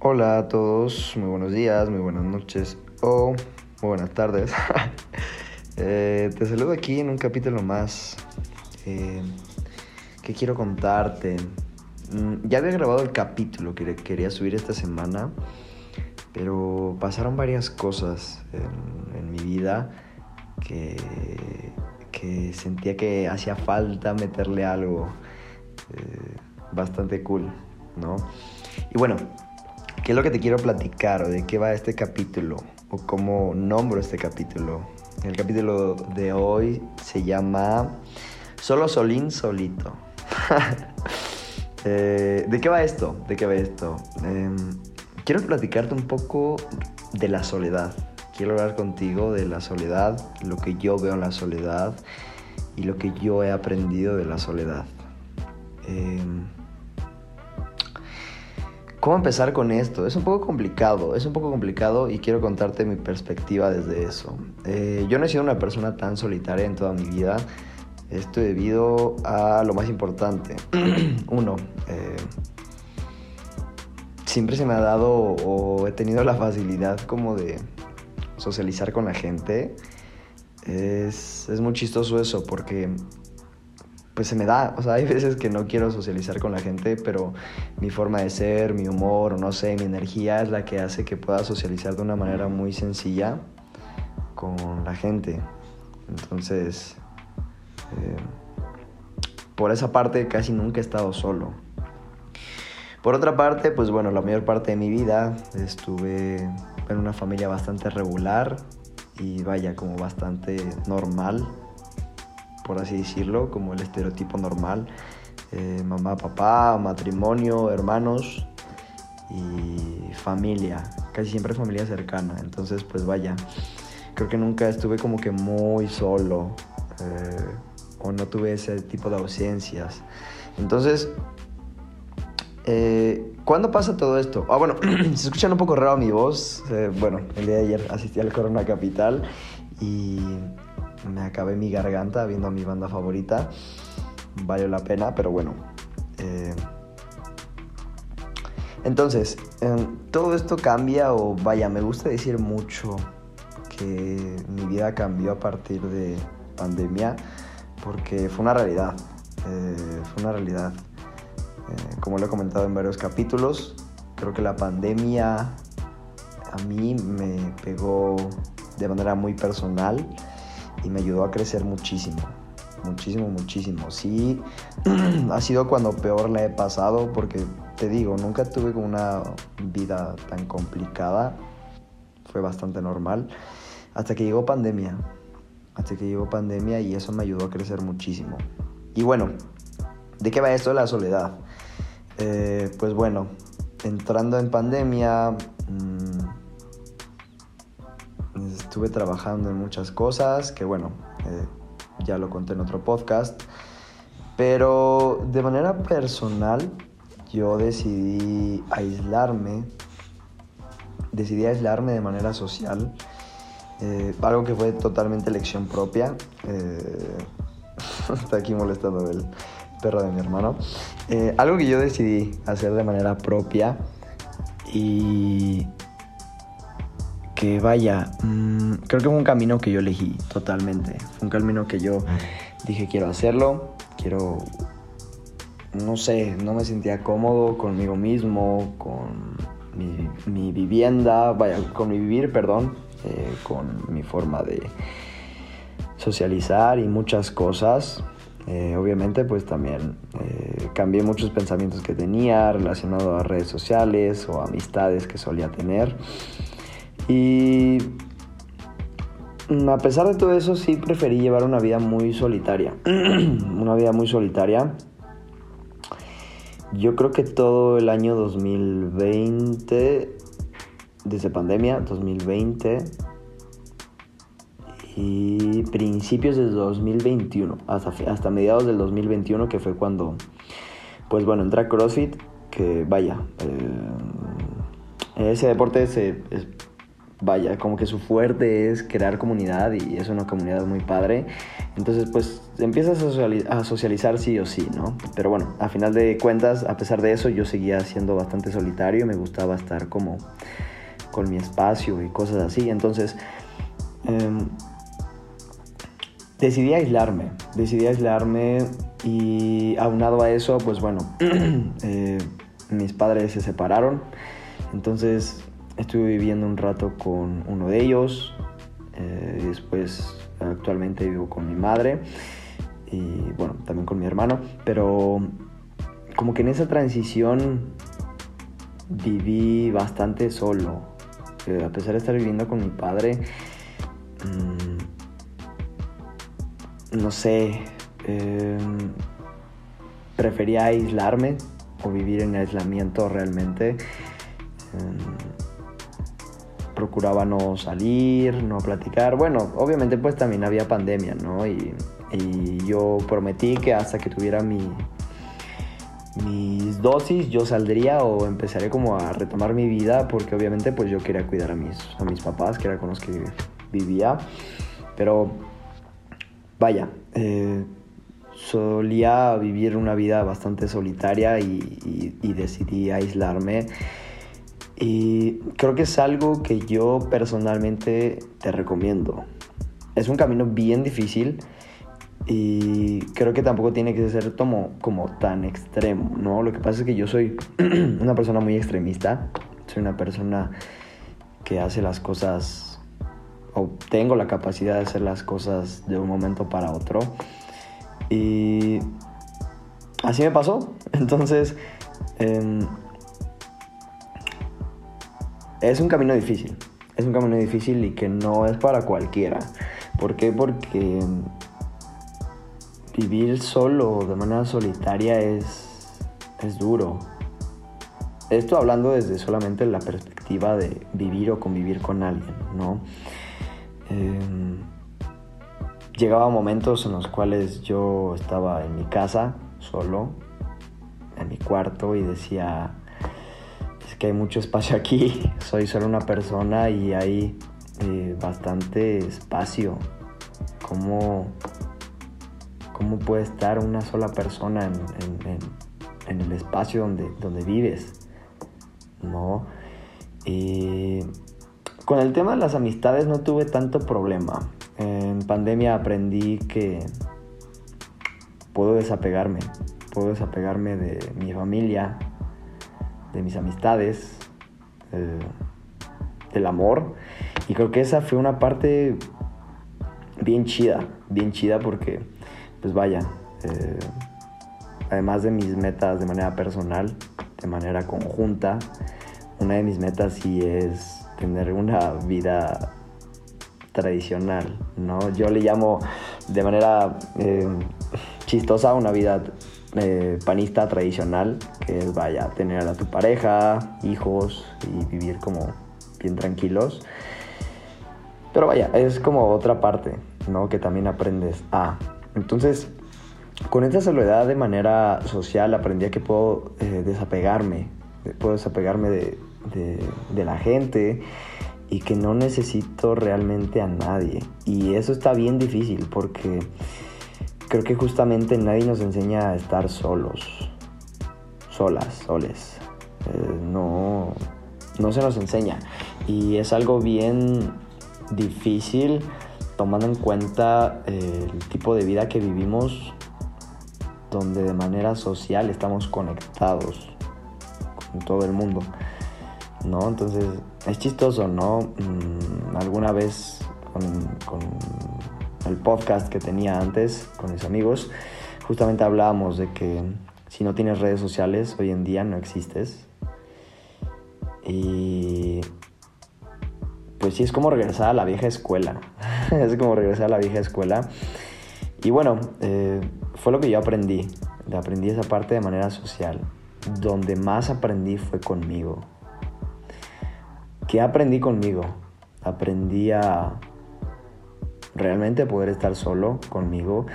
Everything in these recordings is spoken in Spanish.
Hola a todos, muy buenos días, muy buenas noches o muy buenas tardes. Eh, te saludo aquí en un capítulo más eh, que quiero contarte. Mm, ya había grabado el capítulo que quería subir esta semana, pero pasaron varias cosas en, mi vida que, que, sentía que hacía falta meterle algo eh, bastante cool, ¿no? Y bueno, ¿Qué es lo que te quiero platicar o de qué va este capítulo o cómo nombro este capítulo? El capítulo de hoy se llama Solo Solín Solito. Eh, ¿De qué va esto? ¿De qué va esto? Em, quiero platicarte un poco de la soledad. Quiero hablar contigo de la soledad, lo que yo veo en la soledad y lo que yo he aprendido de la soledad. Eh, ¿Cómo empezar con esto? Es un poco complicado, es un poco complicado y quiero contarte mi perspectiva desde eso. Eh, yo no he sido una persona tan solitaria en toda mi vida. Esto debido a lo más importante. Uno, eh, siempre se me ha dado o he tenido la facilidad como de socializar con la gente. Es, es muy chistoso eso porque pues se me da. O sea, hay veces que no quiero socializar con la gente, pero mi forma de ser, mi humor, no sé, mi energía es la que hace que pueda socializar de una manera muy sencilla con la gente. Entonces, eh, por esa parte casi nunca he estado solo. Por otra parte, pues bueno, la mayor parte de mi vida estuve en una familia bastante regular y vaya, como bastante normal por así decirlo, como el estereotipo normal. Eh, mamá, papá, matrimonio, hermanos y familia, casi siempre familia cercana. Entonces, pues vaya, creo que nunca estuve como que muy solo eh, o no tuve ese tipo de ausencias. Entonces, eh, ¿cuándo pasa todo esto? Ah, bueno, se escucha un poco raro mi voz. bueno, el día de ayer asistí al Corona Capital y me acabé mi garganta viendo a mi banda favorita. Valió la pena, pero bueno. Eh, entonces, todo esto cambia o vaya, me gusta decir mucho que mi vida cambió a partir de pandemia porque fue una realidad. Eh, fue una realidad. Eh, como lo he comentado en varios capítulos, creo que la pandemia a mí me pegó de manera muy personal y me ayudó a crecer muchísimo. Muchísimo, muchísimo. Sí, ha sido cuando peor la he pasado porque te digo, nunca tuve una vida tan complicada. Fue bastante normal. Hasta que llegó pandemia. Hasta que llegó pandemia y eso me ayudó a crecer muchísimo. Y bueno, ¿de qué va esto de la soledad? Eh, pues bueno, entrando en pandemia, mmm, estuve trabajando en muchas cosas, que bueno, eh, ya lo conté en otro podcast, pero de manera personal yo decidí aislarme, decidí aislarme de manera social, eh, algo que fue totalmente elección propia. Eh, está aquí molestando el perro de mi hermano. algo que yo decidí hacer de manera propia y que vaya, mm, creo que fue un camino que yo elegí totalmente. Fue un camino que yo dije quiero hacerlo, quiero, no sé, no me sentía cómodo conmigo mismo, con mi, vivienda, vaya, con mi vivir, perdón, eh, con mi forma de socializar y muchas cosas. Eh, obviamente pues también eh, cambié muchos pensamientos que tenía relacionados a redes sociales o amistades que solía tener. Y mm, a pesar de todo eso, sí preferí llevar una vida muy solitaria. una vida muy solitaria. Yo creo que todo el año 2020, desde pandemia, 2020 y principios de 2021, hasta, hasta mediados del 2021, que fue cuando, pues bueno, entré a CrossFit, que vaya, eh, ese deporte se, vaya, como que su fuerte es crear comunidad y es una comunidad muy padre. Entonces, pues empiezas a socializar sí o sí, ¿no? Pero bueno, a final de cuentas, a pesar de eso, yo seguía siendo bastante solitario, me gustaba estar como con mi espacio y cosas así. Entonces, em, decidí aislarme, decidí aislarme y aunado a eso, pues bueno, eh, mis padres se separaron, entonces estuve viviendo un rato con uno de ellos, eh, después actualmente vivo con mi madre y bueno, también con mi hermano, pero como que en esa transición viví bastante solo. a pesar de estar viviendo con mi padre, mm, no sé, em, prefería aislarme o vivir en aislamiento realmente. Em, procuraba no salir, no platicar. Bueno, obviamente pues también había pandemia, ¿no? Y, yo prometí que hasta que tuviera mi, mis dosis yo saldría o empezaría como a retomar mi vida porque obviamente pues yo quería cuidar a mis, a mis papás, que era con los que vivía. Pero vaya, eh, solía vivir una vida bastante solitaria y decidí aislarme y creo que es algo que yo personalmente te recomiendo. Es un camino bien difícil y creo que tampoco tiene que ser como, como tan extremo, ¿no? Lo que pasa es que yo soy una persona muy extremista, soy una persona que hace las cosas o tengo la capacidad de hacer las cosas de un momento para otro. Y así me pasó. Entonces, em, es un camino difícil. Es un camino difícil y que no es para cualquiera. ¿Por qué? Porque vivir solo, de manera solitaria, es, es duro. Esto hablando desde solamente la perspectiva de vivir o convivir con alguien, ¿no? Em, llegaba momentos en los cuales yo estaba en mi casa, solo, en mi cuarto, y decía, que hay mucho espacio aquí. Soy solo una persona y hay eh, bastante espacio. ¿Cómo, ¿Cómo puede estar una sola persona en, el espacio donde, donde vives? ¿No? con el tema de las amistades no tuve tanto problema. En pandemia aprendí que puedo desapegarme. Puedo desapegarme de mi familia, de mis amistades, eh, del amor. Y creo que esa fue una parte bien chida, bien chida porque, pues vaya, eh, además de mis metas de manera personal, de manera conjunta, una de mis metas sí es tener una vida tradicional, ¿no? Yo le llamo de manera eh, chistosa una vida eh, panista tradicional, que es vaya, tener a tu pareja, hijos y vivir como bien tranquilos. Pero vaya, es como otra parte, ¿no? Que también aprendes a. Entonces, con esta soledad de manera social aprendí a que puedo eh, desapegarme, puedo desapegarme de, de la gente y que no necesito realmente a nadie. Y eso está bien difícil porque creo que justamente nadie nos enseña a estar solos, solas, soles. Eh, no, no se nos enseña. Y es algo bien difícil tomando en cuenta eh, el tipo de vida que vivimos donde de manera social estamos conectados con todo el mundo. ¿No? Entonces es chistoso, ¿no? Mm, alguna vez con el podcast que tenía antes con mis amigos, justamente hablábamos de que si no tienes redes sociales, hoy en día no existes. Y pues sí, es como regresar a la vieja escuela. es como regresar a la vieja escuela. Y bueno, eh, fue lo que yo aprendí. Aprendí esa parte de manera social. Donde más aprendí fue conmigo. ¿Qué aprendí conmigo? Aprendí a realmente poder estar solo conmigo.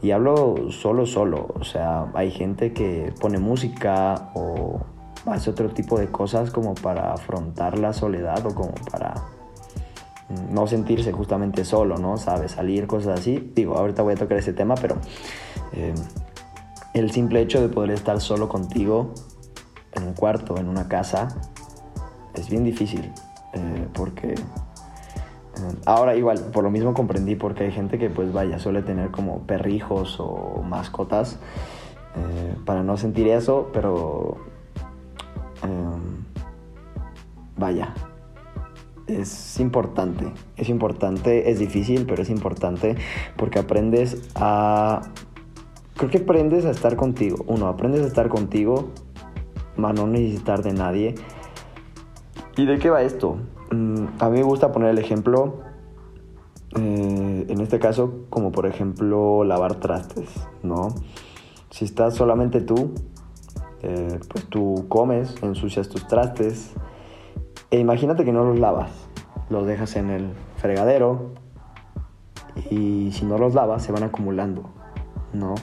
Y hablo solo, solo. O sea, hay gente que pone música o hace otro tipo de cosas como para afrontar la soledad o como para, no sentirse justamente solo, ¿no? Sabes, salir, cosas así. Digo, ahorita voy a tocar ese tema, pero eh, el simple hecho de poder estar solo contigo en un cuarto, en una casa, es bien difícil. Eh, porque ahora igual, por lo mismo comprendí porque hay gente que pues vaya, suele tener como perrijos o mascotas para no sentir eso, pero vaya, es importante, es importante, es difícil, pero es importante porque aprendes a... Creo que aprendes a estar contigo. Uno, aprendes a estar contigo, a no necesitar de nadie. ¿Y de qué va esto? Mm, a mí me gusta poner el ejemplo, eh, en este caso, como por ejemplo lavar trastes, ¿no? Si estás solamente tú, eh, pues tú comes, ensucias tus trastes, e imagínate que no los lavas, los dejas en el fregadero y si no los lavas se van acumulando, ¿no?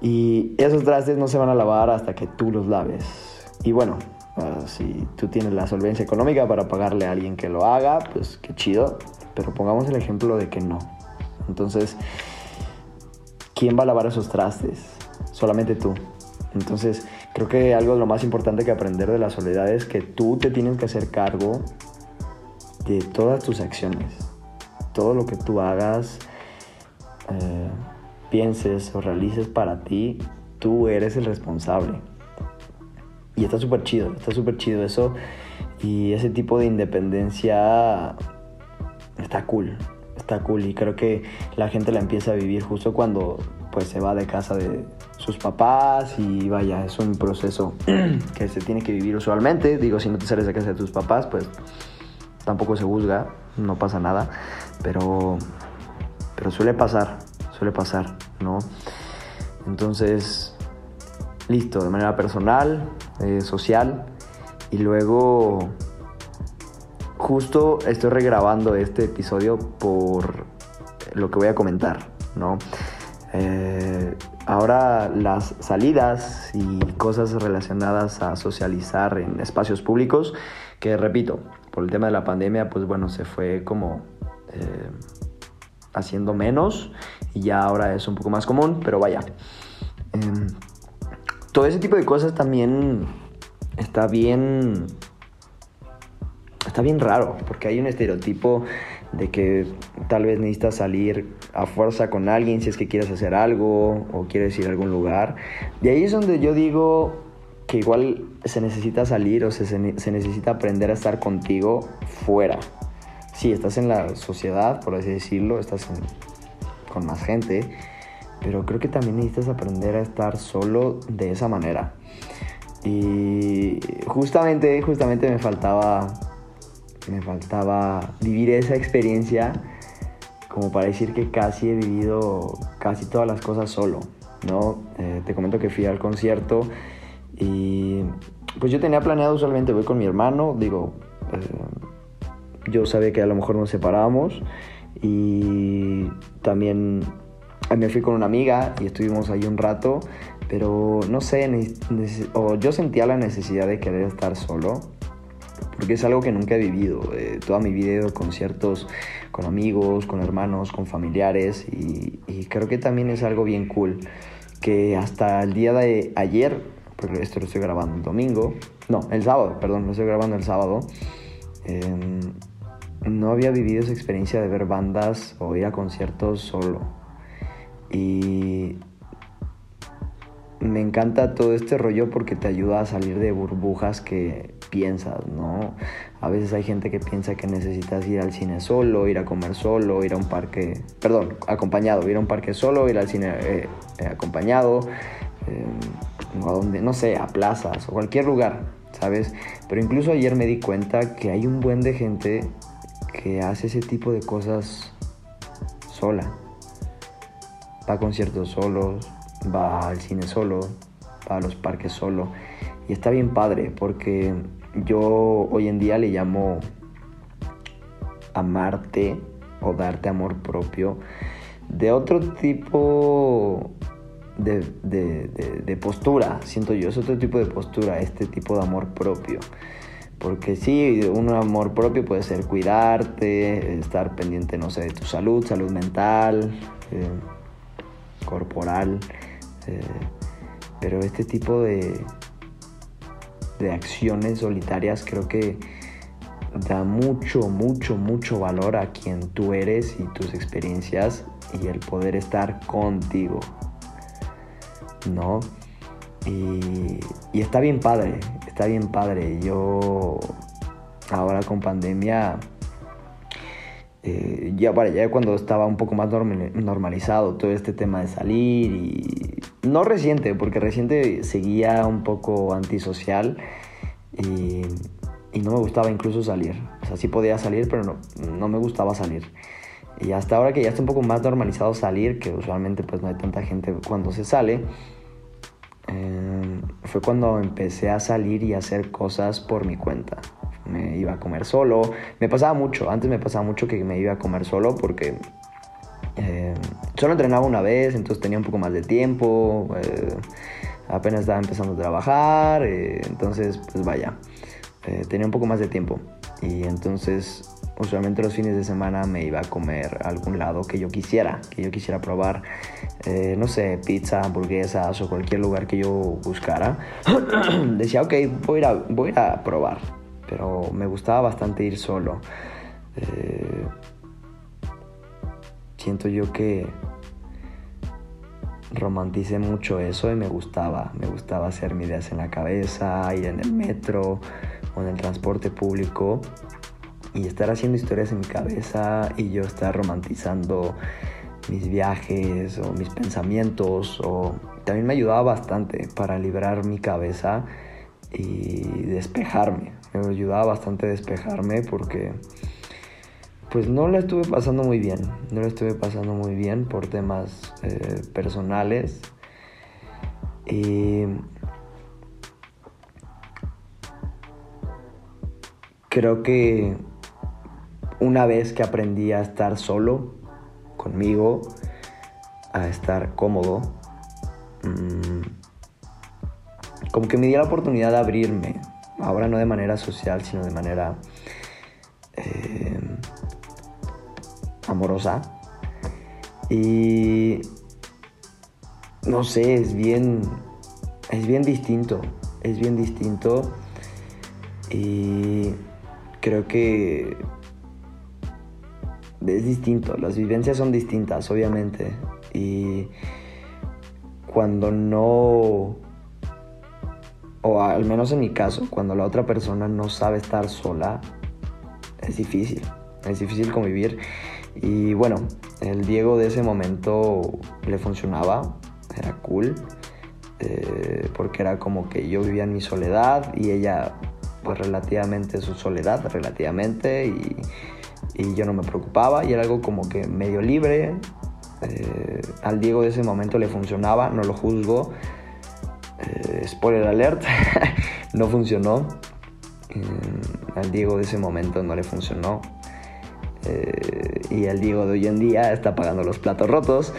Y esos trastes no se van a lavar hasta que tú los laves. Y bueno, ah, si tú tienes la solvencia económica para pagarle a alguien que lo haga, pues qué chido. Pero pongamos el ejemplo de que no. Entonces, ¿quién va a lavar esos trastes? Solamente tú. Entonces, creo que algo de lo más importante que aprender de la soledad es que tú te tienes que hacer cargo de todas tus acciones. Todo lo que tú hagas, eh, pienses o realices para ti, tú eres el responsable. Y está súper chido, está súper chido eso. Y ese tipo de independencia está cool, está cool. Y creo que la gente la empieza a vivir justo cuando pues se va de casa de, sus papás y vaya, es un proceso que se tiene que vivir usualmente. Digo, si no te sales de casa de tus papás, pues tampoco se juzga, no pasa nada, pero, pero suele pasar, suele pasar, ¿no? Entonces, listo, de manera personal, eh, social, y luego justo estoy regrabando este episodio por lo que voy a comentar, ¿no? Eh, ahora las salidas y cosas relacionadas a socializar en espacios públicos, que repito, por el tema de la pandemia, pues bueno, se fue como eh, haciendo menos y ya ahora es un poco más común, pero vaya. Em, todo ese tipo de cosas también está bien está bien raro, porque hay un estereotipo de que tal vez necesitas salir a fuerza con alguien si es que quieres hacer algo o quieres ir a algún lugar. De ahí es donde yo digo que igual se necesita salir o se, se necesita aprender a estar contigo fuera. Sí, estás en la sociedad, por así decirlo, estás con más gente, pero creo que también necesitas aprender a estar solo de esa manera. Y justamente, justamente me faltaba me faltaba vivir esa experiencia como para decir que casi he vivido casi todas las cosas solo, ¿no? Eh, te comento que fui al concierto y pues yo tenía planeado usualmente voy con mi hermano, digo, eh, yo sabía que a lo mejor nos separábamos y también me fui con una amiga y estuvimos ahí un rato, pero no sé, o yo sentía la necesidad de querer estar solo porque es algo que nunca he vivido. Eh, toda mi vida he ido a conciertos con amigos, con hermanos, con familiares y, creo que también es algo bien cool. Que hasta el día de ayer, porque esto lo estoy grabando el domingo, no, el sábado, perdón, lo estoy grabando el sábado, em, no había vivido esa experiencia de ver bandas o ir a conciertos solo. Y me encanta todo este rollo porque te ayuda a salir de burbujas que piensas, ¿no? A veces hay gente que piensa que necesitas ir al cine solo, ir a comer solo, ir a un parque, perdón, acompañado, ir a un parque solo, ir al cine eh, eh, acompañado, eh, a donde, no sé, a plazas o cualquier lugar, ¿sabes? Pero incluso ayer me di cuenta que hay un buen de gente que hace ese tipo de cosas sola. Va a conciertos solos, va al cine solo, va a los parques solo. Y está bien padre porque yo hoy en día le llamo amarte o darte amor propio de otro tipo de, postura, siento yo, es otro tipo de postura, este tipo de amor propio. Porque sí, un amor propio puede ser cuidarte, estar pendiente, no sé, de tu salud, salud mental, eh, corporal. Eh, pero este tipo de, de acciones solitarias creo que da mucho, mucho, mucho valor a quien tú eres y tus experiencias y el poder estar contigo. ¿No? Y, está bien padre, está bien padre. Yo ahora con pandemia, eh, ya, para ya cuando estaba un poco más normalizado todo este tema de salir y no reciente, porque reciente seguía un poco antisocial y, y no me gustaba incluso salir. O sea, sí podía salir, pero no, no me gustaba salir. Y hasta ahora que ya está un poco más normalizado salir, que usualmente pues no hay tanta gente cuando se sale, eh, fue cuando empecé a salir y a hacer cosas por mi cuenta. Me iba a comer solo. Me pasaba mucho, antes me pasaba mucho que me iba a comer solo porque eh, solo entrenaba una vez, entonces tenía un poco más de tiempo. Eh, apenas estaba empezando a trabajar, entonces pues vaya, tenía un poco más de tiempo. Y entonces usualmente los fines de semana me iba a comer a algún lado que yo quisiera, que yo quisiera probar, eh, no sé, pizza, hamburguesas o cualquier lugar que yo buscara. Decía, ok, voy a, voy a probar, pero me gustaba bastante ir solo. Eh, siento yo que romanticé mucho eso y me gustaba, me gustaba hacer mi ideas en la cabeza, ir en el metro o en el transporte público y estar haciendo historias en mi cabeza y yo estar romantizando mis viajes o mis pensamientos o también me ayudaba bastante para librar mi cabeza y despejarme. Me ayudaba bastante a despejarme porque pues no la estuve pasando muy bien. No la estuve pasando muy bien por temas eh, personales. Y creo que una vez que aprendí a estar solo conmigo, a estar cómodo, mm, como que me di la oportunidad de abrirme, ahora no de manera social, sino de manera eh, amorosa. Y no sé, es bien, es bien distinto, es bien distinto. Y creo que es distinto, las vivencias son distintas, obviamente. Y cuando no, o al menos en mi caso, cuando la otra persona no sabe estar sola, es difícil, es difícil convivir. Y bueno, el Diego de ese momento le funcionaba, era cool, eh, porque era como que yo vivía en mi soledad y ella pues relativamente su soledad, relativamente, y y yo no me preocupaba y era algo como que medio libre. Eh, al Diego de ese momento le funcionaba, no lo juzgo. Eh, spoiler alert, no funcionó. Mm, al Diego de ese momento no le funcionó. Eh, y el Diego de hoy en día está pagando los platos rotos.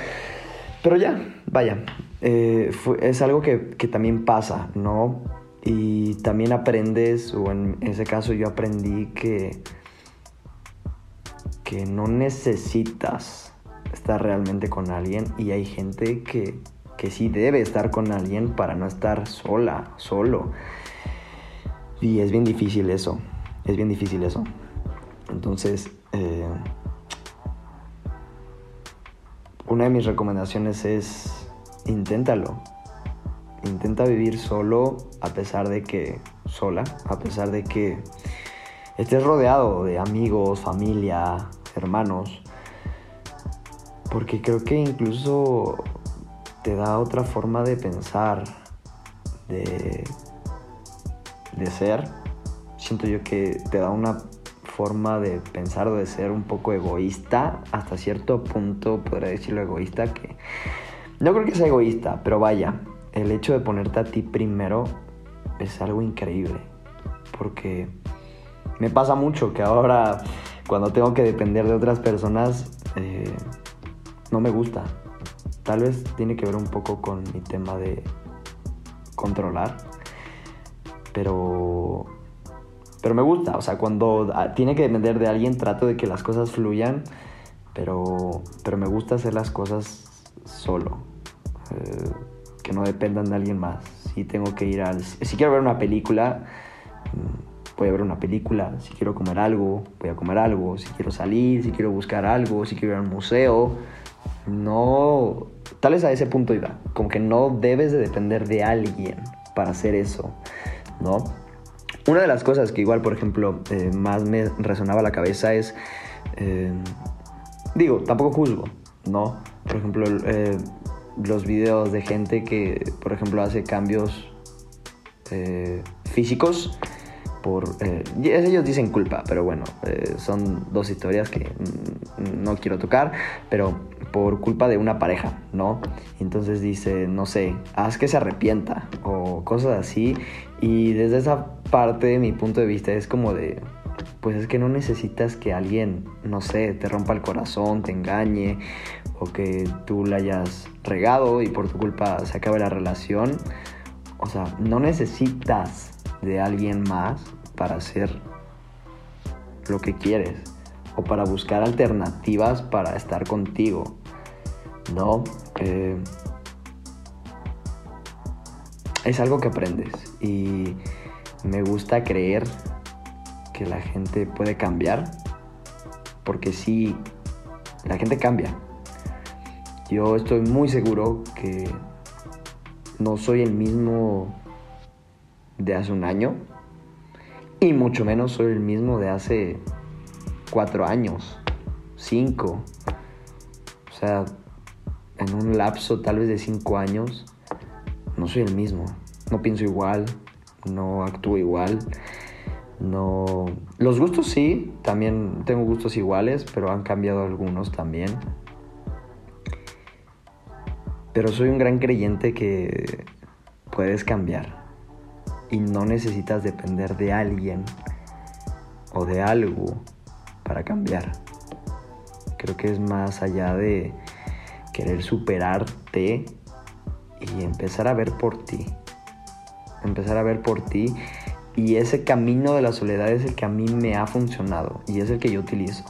Pero ya, vaya, es algo que, que también pasa, ¿no? Y también aprendes, o en ese caso yo aprendí que que no necesitas estar realmente con alguien y hay gente que, que sí debe estar con alguien para no estar sola, solo. Y es bien difícil eso, es bien difícil eso. Entonces, eh, una de mis recomendaciones es inténtalo. Intenta vivir solo a pesar de que, sola, a pesar de que estés rodeado de amigos, familia, hermanos, porque creo que incluso te da otra forma de pensar, de, de ser. Siento yo que te da una forma de pensar o de ser un poco egoísta, hasta cierto punto podría decirlo egoísta, que no creo que sea egoísta, pero vaya, el hecho de ponerte a ti primero es algo increíble, porque me pasa mucho que ahora cuando tengo que depender de otras personas eh, no me gusta. Tal vez tiene que ver un poco con mi tema de controlar, pero Pero me gusta, o sea, cuando ah, tiene que depender de alguien, trato de que las cosas fluyan, pero, pero me gusta hacer las cosas solo, eh, que no dependan de alguien más. Si tengo que ir al... Si quiero ver una película, mm, voy a ver una película. Si quiero comer algo, voy a comer algo. Si quiero salir, si quiero buscar algo, si quiero ir al museo. No... Tal vez a ese punto iba. Como que no debes de depender de alguien para hacer eso, ¿no? Una de las cosas que igual, por ejemplo, eh, más me resonaba la cabeza es, eh, digo, tampoco juzgo, ¿no? Por ejemplo, eh, los videos de gente que, por ejemplo, hace cambios físicos por... ellos dicen culpa, pero bueno, son dos historias que no quiero tocar, pero por culpa de una pareja, ¿no? Entonces dice, no sé, haz que se arrepienta o cosas así. Y desde esa parte mi punto de vista es como de, pues es que no necesitas que alguien, no sé, te rompa el corazón, te engañe o que tú la hayas regado y por tu culpa se acabe la relación. O sea, no necesitas de alguien más para hacer lo que quieres o para buscar alternativas para estar contigo. ¿No? Eh, es algo que aprendes y me gusta creer que la gente puede cambiar, porque sí, la gente cambia. Yo estoy muy seguro que no soy el mismo de hace un año y mucho menos soy el mismo de hace cuatro años, cinco. O sea, en un lapso tal vez de cinco años, no soy el mismo. No pienso igual, no actúo igual. No. Los gustos sí, también tengo gustos iguales, pero han cambiado algunos también. Pero soy un gran creyente que puedes cambiar y no necesitas depender de alguien o de algo para cambiar. Creo que es más allá de querer superarte y empezar a ver por ti. Empezar a ver por ti. Y ese camino de la soledad es el que a mí me ha funcionado y es el que yo utilizo.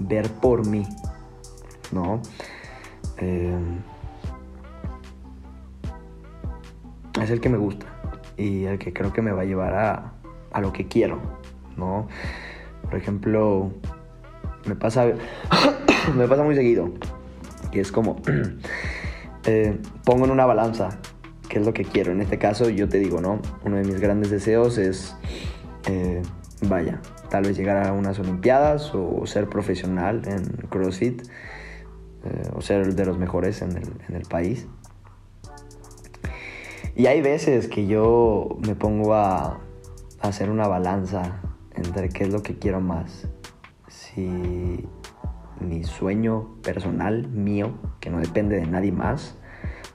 Ver por mí. ¿No? Em, es el que me gusta y el que creo que me va a llevar a, a lo que quiero. ¿No? Por ejemplo, me pasa, me pasa muy seguido que es como, eh, pongo en una balanza qué es lo que quiero. En este caso yo te digo, ¿no? Uno de mis grandes deseos es, eh, vaya, tal vez llegar a unas Olimpiadas o ser profesional en CrossFit eh, o ser de los mejores en el, en el país. Y hay veces que yo me pongo a, a hacer una balanza entre qué es lo que quiero más. Si mi sueño personal mío, que no depende de nadie más,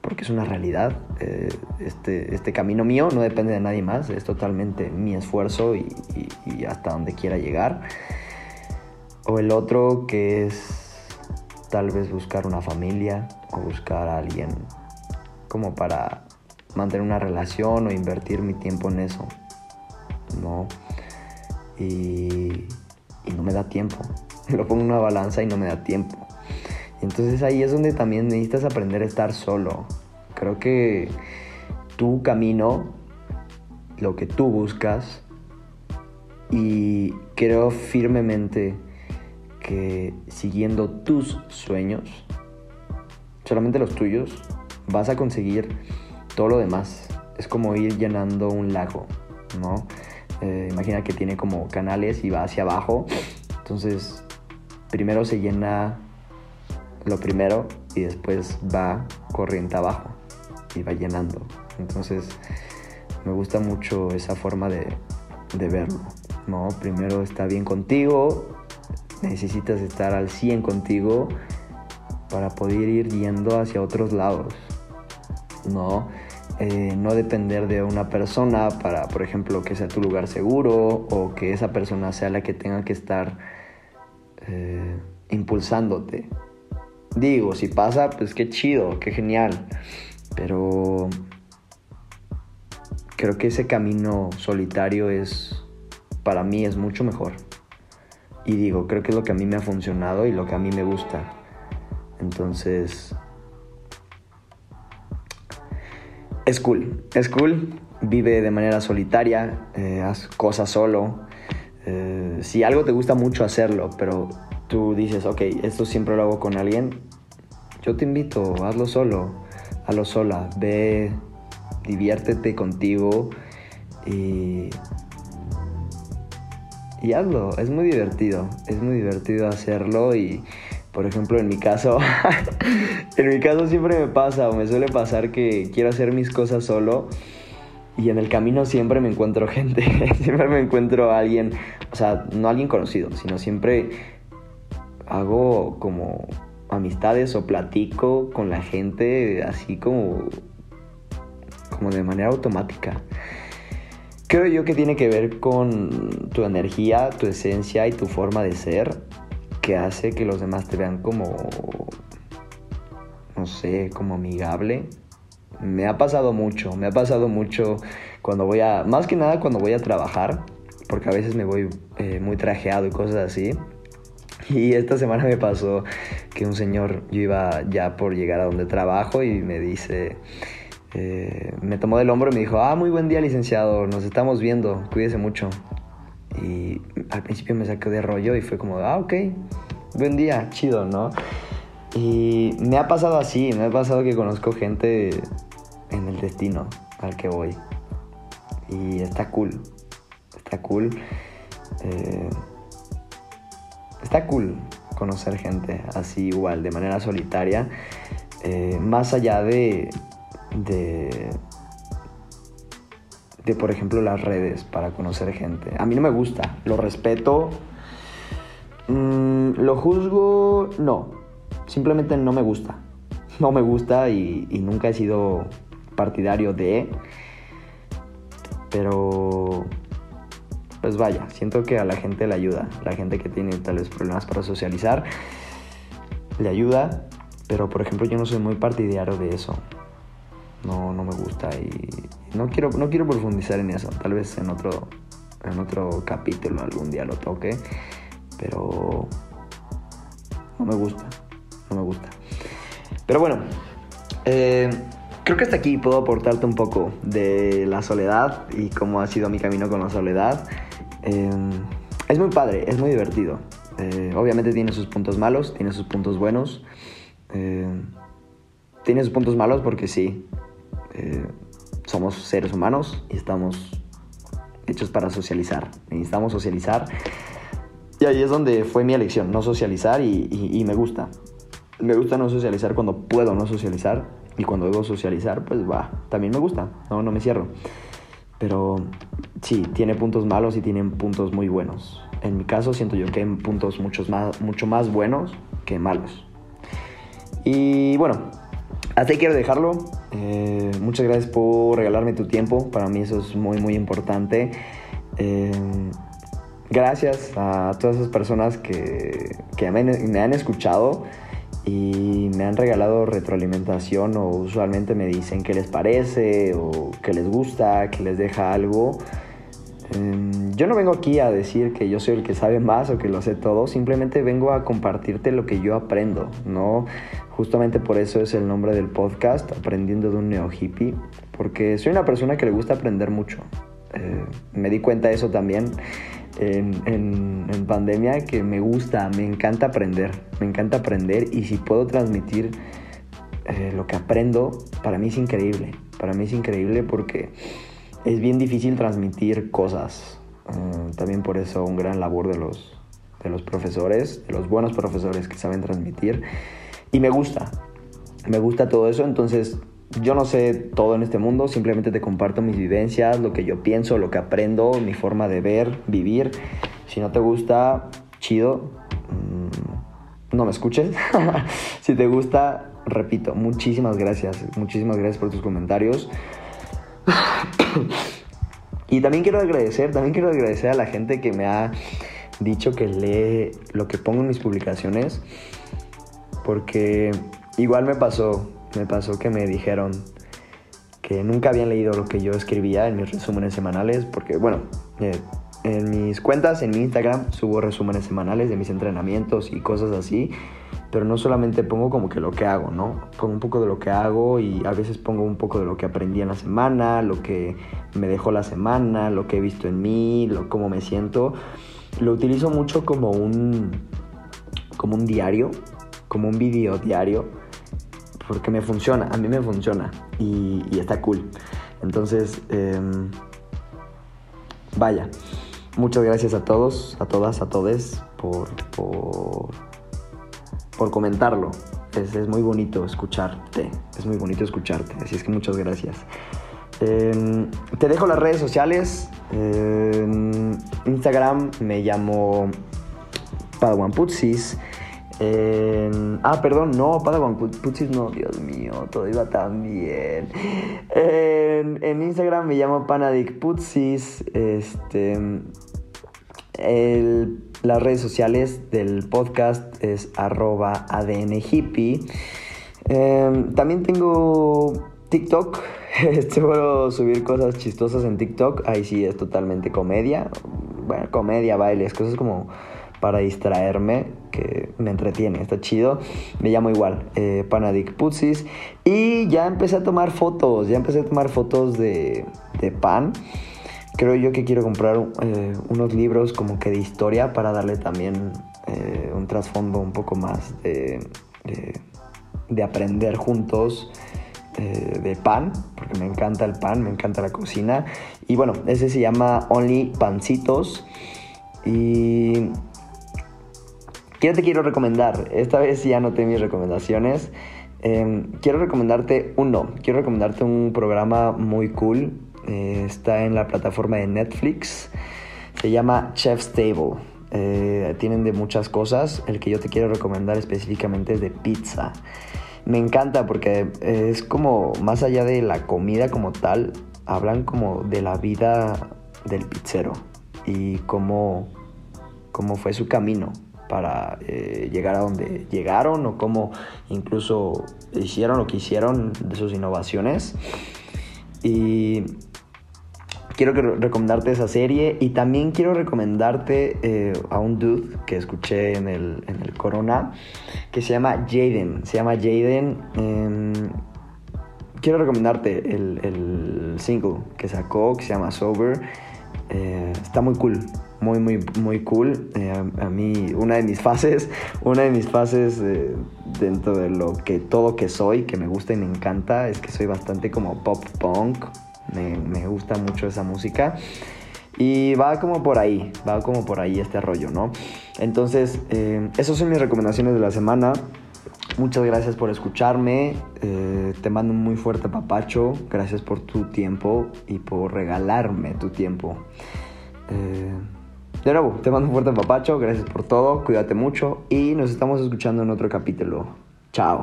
porque es una realidad. Eh, este, este camino mío no depende de nadie más, es totalmente mi esfuerzo y, hasta donde quiera llegar. O el otro que es tal vez buscar una familia o buscar a alguien como para mantener una relación o invertir mi tiempo en eso. No. Y, y no me da tiempo. lo pongo en una balanza y no me da tiempo. Entonces ahí es donde también necesitas aprender a estar solo. Creo que tu camino, lo que tú buscas, y creo firmemente que siguiendo tus sueños, solamente los tuyos, vas a conseguir todo lo demás. Es como ir llenando un lago, ¿no? Eh, imagina que tiene como canales y va hacia abajo. Entonces primero se llena lo primero y después va corriente abajo y va llenando. Entonces me gusta mucho esa forma de, verlo. ¿no? Primero está bien contigo, necesitas estar al 100 contigo para poder ir yendo hacia otros lados. ¿no? Eh, no depender de una persona para, por ejemplo, que sea tu lugar seguro o que esa persona sea la que tenga que estar eh, impulsándote. Digo, si pasa, pues qué chido, qué genial. Pero creo que ese camino solitario es para mí es mucho mejor. Y digo, creo que es lo que a mí me ha funcionado y lo que a mí me gusta. Entonces, es cool, es cool. Vive de manera solitaria, eh, haz cosas solo. Eh, si algo te gusta mucho hacerlo, pero tú dices, ok, esto siempre lo hago con alguien, yo te invito, hazlo solo, hazlo sola, ve, diviértete contigo y, y hazlo, es muy divertido, es muy divertido hacerlo y por ejemplo, en mi caso, en mi caso siempre me pasa o me suele pasar que quiero hacer mis cosas solo y en el camino siempre me encuentro gente, siempre me encuentro a alguien, o sea, no alguien conocido, sino siempre hago como amistades o platico con la gente así como como de manera automática. Creo yo que tiene que ver con tu energía, tu esencia y tu forma de ser que hace que los demás te vean como, no sé, como amigable. Me ha pasado mucho, me ha pasado mucho cuando voy a, más que nada cuando voy a trabajar, porque a veces me voy eh, muy trajeado y cosas así. Y esta semana me pasó que un señor, yo iba ya por llegar a donde trabajo y me dice, eh, me tomó del hombro y me dijo, ah, muy buen día licenciado, nos estamos viendo, cuídese mucho. Y al principio me saqué de rollo y fue como, ah, ok, buen día, chido, ¿no? Y me ha pasado así, me ha pasado que conozco gente en el destino al que voy. Y está cool, está cool. Eh, está cool conocer gente así igual, de manera solitaria. Eh, más allá de, de, de, por ejemplo, las redes para conocer gente. A mí no me gusta, lo respeto. Mm, lo juzgo, no. Simplemente no me gusta. No me gusta y, y nunca he sido partidario de. Pero pues vaya, siento que a la gente le ayuda. La gente que tiene tal vez problemas para socializar, le ayuda. Pero por ejemplo yo no soy muy partidario de eso no, no me gusta y no quiero, no quiero profundizar en eso. Tal vez en otro, en otro capítulo algún día lo toque, pero no me gusta, no me gusta. Pero bueno, eh, creo que hasta aquí puedo aportarte un poco de la soledad y cómo ha sido mi camino con la soledad. Eh, es muy padre, es muy divertido. Eh, obviamente tiene sus puntos malos, tiene sus puntos buenos. tiene sus puntos malos porque sí, eh, somos seres humanos y estamos hechos para socializar. Necesitamos socializar. Y ahí es donde fue mi elección, no socializar y, me gusta. Me gusta no socializar cuando puedo no socializar y cuando debo socializar, pues va, también me gusta, no, no me cierro. Pero sí, tiene puntos malos y tiene puntos muy buenos. En mi caso siento yo que hay puntos muchos más, mucho más buenos que malos. Y bueno, hasta ahí quiero dejarlo. Eh, muchas gracias por regalarme tu tiempo. Para mí eso es muy, muy importante. Eh, gracias a todas esas personas que, que me, han escuchado y me han regalado retroalimentación o usualmente me dicen qué les parece o que les gusta, que les deja algo. Em, yo no vengo aquí a decir que yo soy el que sabe más o que lo sé todo, simplemente vengo a compartirte lo que yo aprendo, ¿no? Justamente por eso es el nombre del podcast, Aprendiendo de un Neo Hippie, porque soy una persona que le gusta aprender mucho. Eh, me di cuenta de eso también en, pandemia, que me gusta, me encanta aprender, me encanta aprender y si puedo transmitir eh, lo que aprendo, para mí es increíble, para mí es increíble porque es bien difícil transmitir cosas. Eh, también por eso un gran labor de los, de los profesores, de los buenos profesores que saben transmitir. Y me gusta, me gusta todo eso. Entonces yo no sé todo en este mundo, simplemente te comparto mis vivencias, lo que yo pienso, lo que aprendo, mi forma de ver, vivir. Si no te gusta, chido, mm, no me escuches. si te gusta, repito, muchísimas gracias, muchísimas gracias por tus comentarios. y también quiero agradecer, también quiero agradecer a la gente que me ha dicho que lee lo que pongo en mis publicaciones. Porque igual me pasó, me pasó que me dijeron que nunca habían leído lo que yo escribía en mis resúmenes semanales. Porque, bueno, eh, en mis cuentas, en mi Instagram, subo resúmenes semanales de mis entrenamientos y cosas así. Pero no solamente pongo como que lo que hago, ¿no? Pongo un poco de lo que hago y a veces pongo un poco de lo que aprendí en la semana, lo que me dejó la semana, lo que he visto en mí, lo, cómo me siento. Lo utilizo mucho como un, como un diario, como un video diario, porque me funciona, a mí me funciona y, está cool. Entonces, em, vaya, muchas gracias a todos, a todas, a todes por, por, comentarlo. Es, es, muy bonito escucharte, es muy bonito escucharte, así es que muchas gracias. Em, te dejo las redes sociales, en Instagram me llamo Padawan Putsis. Ah, perdón, no, Padawan Putsis no, Dios mío, todo iba tan bien. En, Instagram me llamo Panadic Putsis. Este, las redes sociales del podcast es arroba ADN hippie. Em, también tengo TikTok. Este, puedo subir cosas chistosas en TikTok. Ahí sí es totalmente comedia. Bueno, comedia, bailes, cosas como para distraerme, que me entretiene, está chido. Me llamo igual, eh, Panadic Putsis. Y ya empecé a tomar fotos, ya empecé a tomar fotos de, pan. Creo yo que quiero comprar eh, unos libros como que de historia para darle también eh, un trasfondo un poco más de, de aprender juntos. de pan, porque me encanta el pan, me encanta la cocina. Y bueno, ese se llama Only Pancitos. Y ¿Qué te quiero recomendar? Esta vez ya noté mis recomendaciones. Em, quiero recomendarte uno. Quiero recomendarte un programa muy cool. Eh, está en la plataforma de Netflix. Se llama Chef's Table. Eh, tienen de muchas cosas. El que yo te quiero recomendar específicamente es de pizza. Me encanta porque es como más allá de la comida como tal, hablan como de la vida del pizzero y cómo, cómo fue su camino para eh, llegar a donde llegaron o cómo incluso hicieron lo que hicieron de sus innovaciones. Y quiero recomendarte esa serie y también quiero recomendarte eh, a un dude que escuché en el, en el, Corona que se llama Jaden. Se llama Jaden. Em, quiero recomendarte el, el, single que sacó que se llama Sober. Eh, está muy cool muy, muy, muy cool. Eh, a, mí, una de mis fases, una de mis fases eh, dentro de lo que todo que soy, que me gusta y me encanta, es que soy bastante como pop punk. Me, me gusta mucho esa música. Y va como por ahí, va como por ahí este rollo, ¿no? Entonces, eh, esas son mis recomendaciones de la semana. Muchas gracias por escucharme. te mando un muy fuerte papacho. Gracias por tu tiempo y por regalarme tu tiempo. De nuevo, te mando un fuerte papacho, gracias por todo, cuídate mucho y nos estamos escuchando en otro capítulo. Chao.